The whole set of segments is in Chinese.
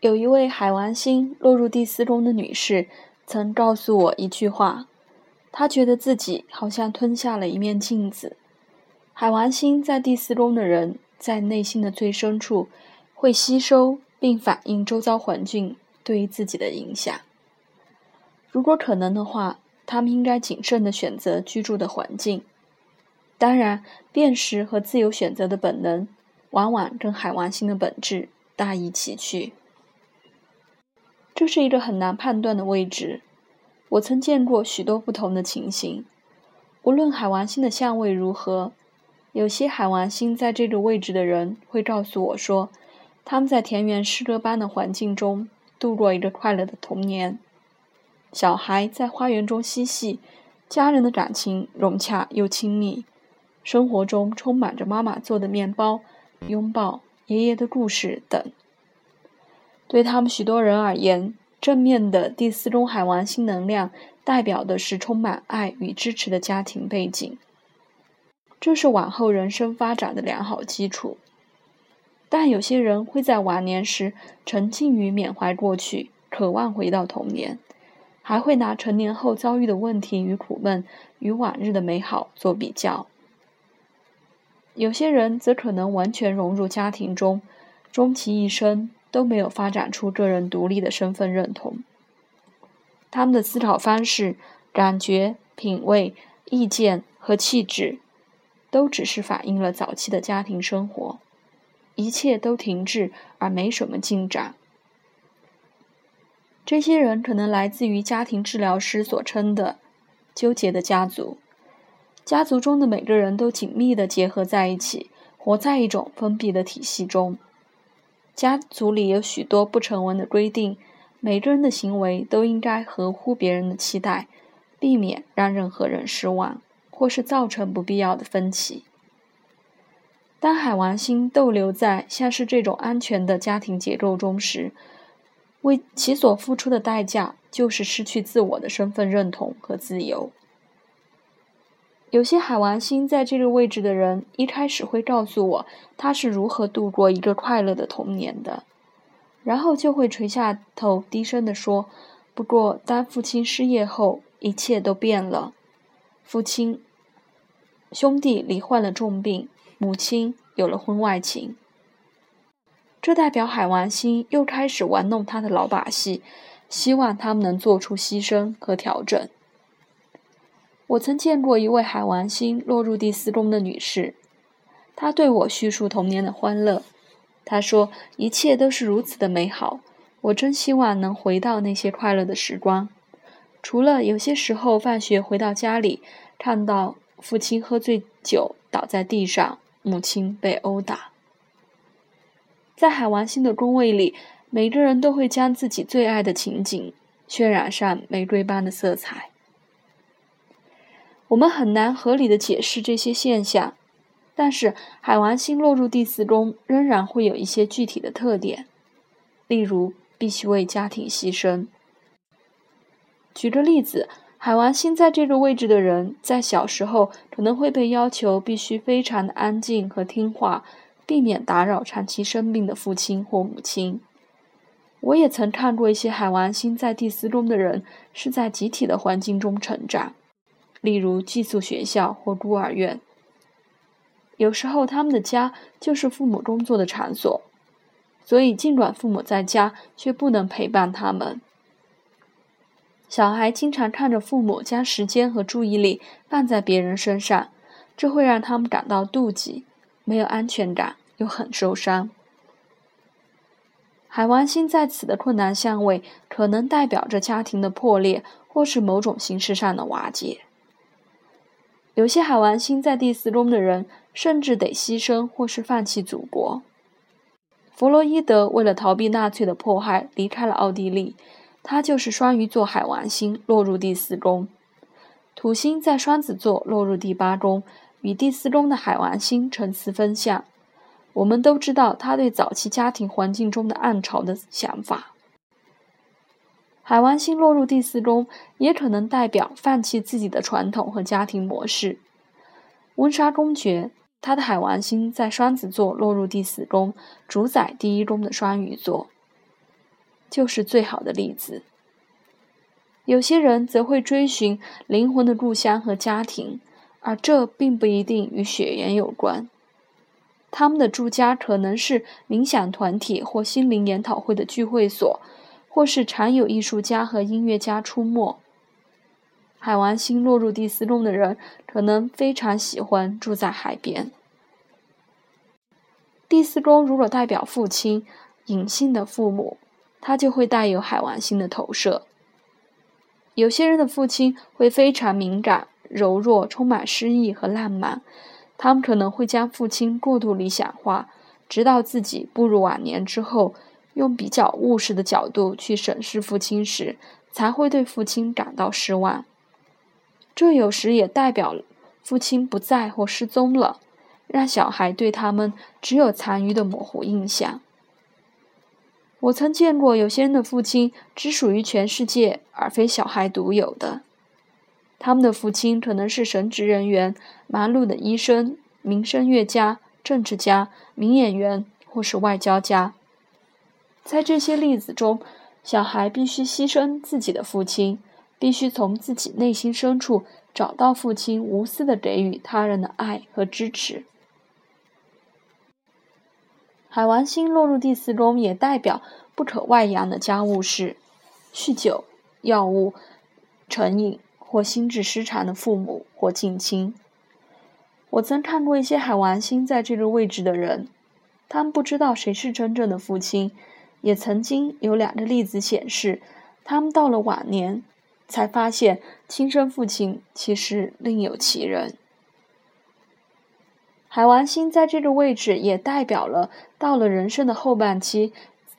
有一位海王星落入第四宫的女士，曾告诉我一句话：她觉得自己好像吞下了一面镜子。海王星在第四宫的人，在内心的最深处，会吸收并反映周遭环境对于自己的影响。如果可能的话，他们应该谨慎地选择居住的环境。当然，辨识和自由选择的本能，往往跟海王星的本质大异其趣。这是一个很难判断的位置。我曾见过许多不同的情形。无论海王星的相位如何，有些海王星在这个位置的人会告诉我说，他们在田园诗歌般的环境中度过一个快乐的童年。小孩在花园中嬉戏，家人的感情融洽又亲密，生活中充满着妈妈做的面包、拥抱、爷爷的故事等。对他们许多人而言，正面的第四中海王星能量代表的是充满爱与支持的家庭背景，这是往后人生发展的良好基础。但有些人会在晚年时沉浸于缅怀过去，渴望回到童年，还会拿成年后遭遇的问题与苦闷与往日的美好做比较。有些人则可能完全融入家庭中，终其一生。都没有发展出个人独立的身份认同。他们的思考方式、感觉、品味、意见和气质，都只是反映了早期的家庭生活，一切都停滞而没什么进展。这些人可能来自于家庭治疗师所称的“纠结的家族”，家族中的每个人都紧密地结合在一起，活在一种封闭的体系中。家族里有许多不成文的规定，每个人的行为都应该合乎别人的期待，避免让任何人失望，或是造成不必要的分歧。当海王星逗留在像是这种安全的家庭结构中时，为其所付出的代价就是失去自我的身份认同和自由。有些海王星在这个位置的人，一开始会告诉我他是如何度过一个快乐的童年的，然后就会垂下头低声地说：“不过，当父亲失业后，一切都变了。父亲、兄弟罹患了重病，母亲有了婚外情。这代表海王星又开始玩弄他的老把戏，希望他们能做出牺牲和调整。”我曾见过一位海王星落入第四宫的女士，她对我叙述童年的欢乐。她说：“一切都是如此的美好，我真希望能回到那些快乐的时光。除了有些时候放学回到家里，看到父亲喝醉酒倒在地上，母亲被殴打。在海王星的宫位里，每个人都会将自己最爱的情景渲染上玫瑰般的色彩。”我们很难合理的解释这些现象，但是海王星落入第四宫仍然会有一些具体的特点，例如必须为家庭牺牲。举个例子，海王星在这个位置的人，在小时候可能会被要求必须非常的安静和听话，避免打扰长期生病的父亲或母亲。我也曾看过一些海王星在第四宫的人是在集体的环境中成长。例如寄宿学校或孤儿院，有时候他们的家就是父母工作的场所，所以尽管父母在家，却不能陪伴他们。小孩经常看着父母将时间和注意力放在别人身上，这会让他们感到妒忌、没有安全感，又很受伤。海王星在此的困难相位，可能代表着家庭的破裂，或是某种形式上的瓦解。有些海王星在第四宫的人，甚至得牺牲或是放弃祖国。弗洛伊德为了逃避纳粹的迫害，离开了奥地利。他就是双鱼座海王星落入第四宫，土星在双子座落入第八宫，与第四宫的海王星呈四分相。我们都知道他对早期家庭环境中的暗潮的想法。海王星落入第四宫，也可能代表放弃自己的传统和家庭模式。温莎公爵，他的海王星在双子座落入第四宫，主宰第一宫的双鱼座。就是最好的例子。有些人则会追寻灵魂的故乡和家庭，而这并不一定与血缘有关。他们的住家可能是冥想团体或心灵研讨会的聚会所，或是常有艺术家和音乐家出没。海王星落入第四宫的人，可能非常喜欢住在海边。第四宫如果代表父亲、隐性的父母，他就会带有海王星的投射。有些人的父亲会非常敏感、柔弱、充满诗意和浪漫。他们可能会将父亲过度理想化，直到自己步入晚年之后，用比较务实的角度去审视父亲时，才会对父亲感到失望。这有时也代表父亲不在或失踪了，让小孩对他们只有残余的模糊印象。我曾见过有些人的父亲只属于全世界，而非小孩独有的。他们的父亲可能是神职人员、忙碌的医生、名声乐家、政治家、名演员，或是外交家。在这些例子中，小孩必须牺牲自己的父亲，必须从自己内心深处找到父亲无私的给予他人的爱和支持。海王星落入第四宫，也代表不可外扬的家务事：酗酒、药物、成瘾。或心智失常的父母或近亲，我曾看过一些海王星在这个位置的人，他们不知道谁是真正的父亲，也曾经有两个例子显示，他们到了晚年才发现亲生父亲其实另有其人。海王星在这个位置也代表了到了人生的后半期，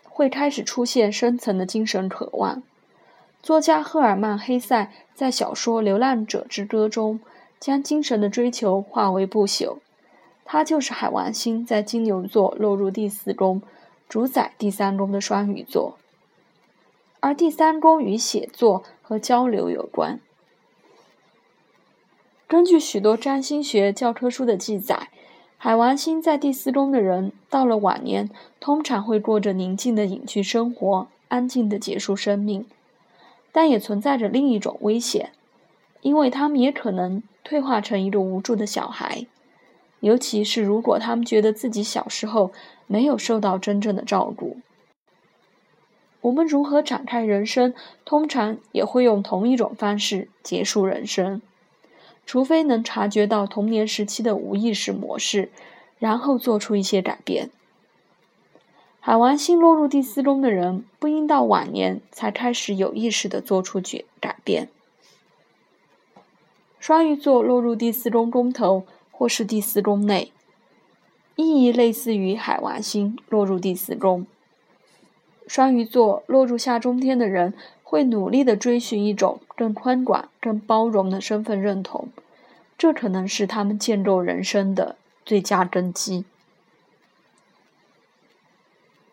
会开始出现深层的精神渴望。作家赫尔曼·黑塞在小说《流浪者之歌》中，将精神的追求化为不朽。他就是海王星在金牛座落入第四宫，主宰第三宫的双鱼座。而第三宫与写作和交流有关。根据许多占星学教科书的记载，海王星在第四宫的人，到了晚年通常会过着宁静的隐居生活，安静的结束生命。但也存在着另一种危险，因为他们也可能退化成一个无助的小孩，尤其是如果他们觉得自己小时候没有受到真正的照顾。我们如何展开人生，通常也会用同一种方式结束人生，除非能察觉到童年时期的无意识模式，然后做出一些改变。海王星落入第四宫的人，不应到晚年才开始有意识的做出决改变。双鱼座落入第四宫宫头或是第四宫内，意义类似于海王星落入第四宫。双鱼座落入下中天的人，会努力的追寻一种更宽广、更包容的身份认同，这可能是他们建构人生的最佳根基。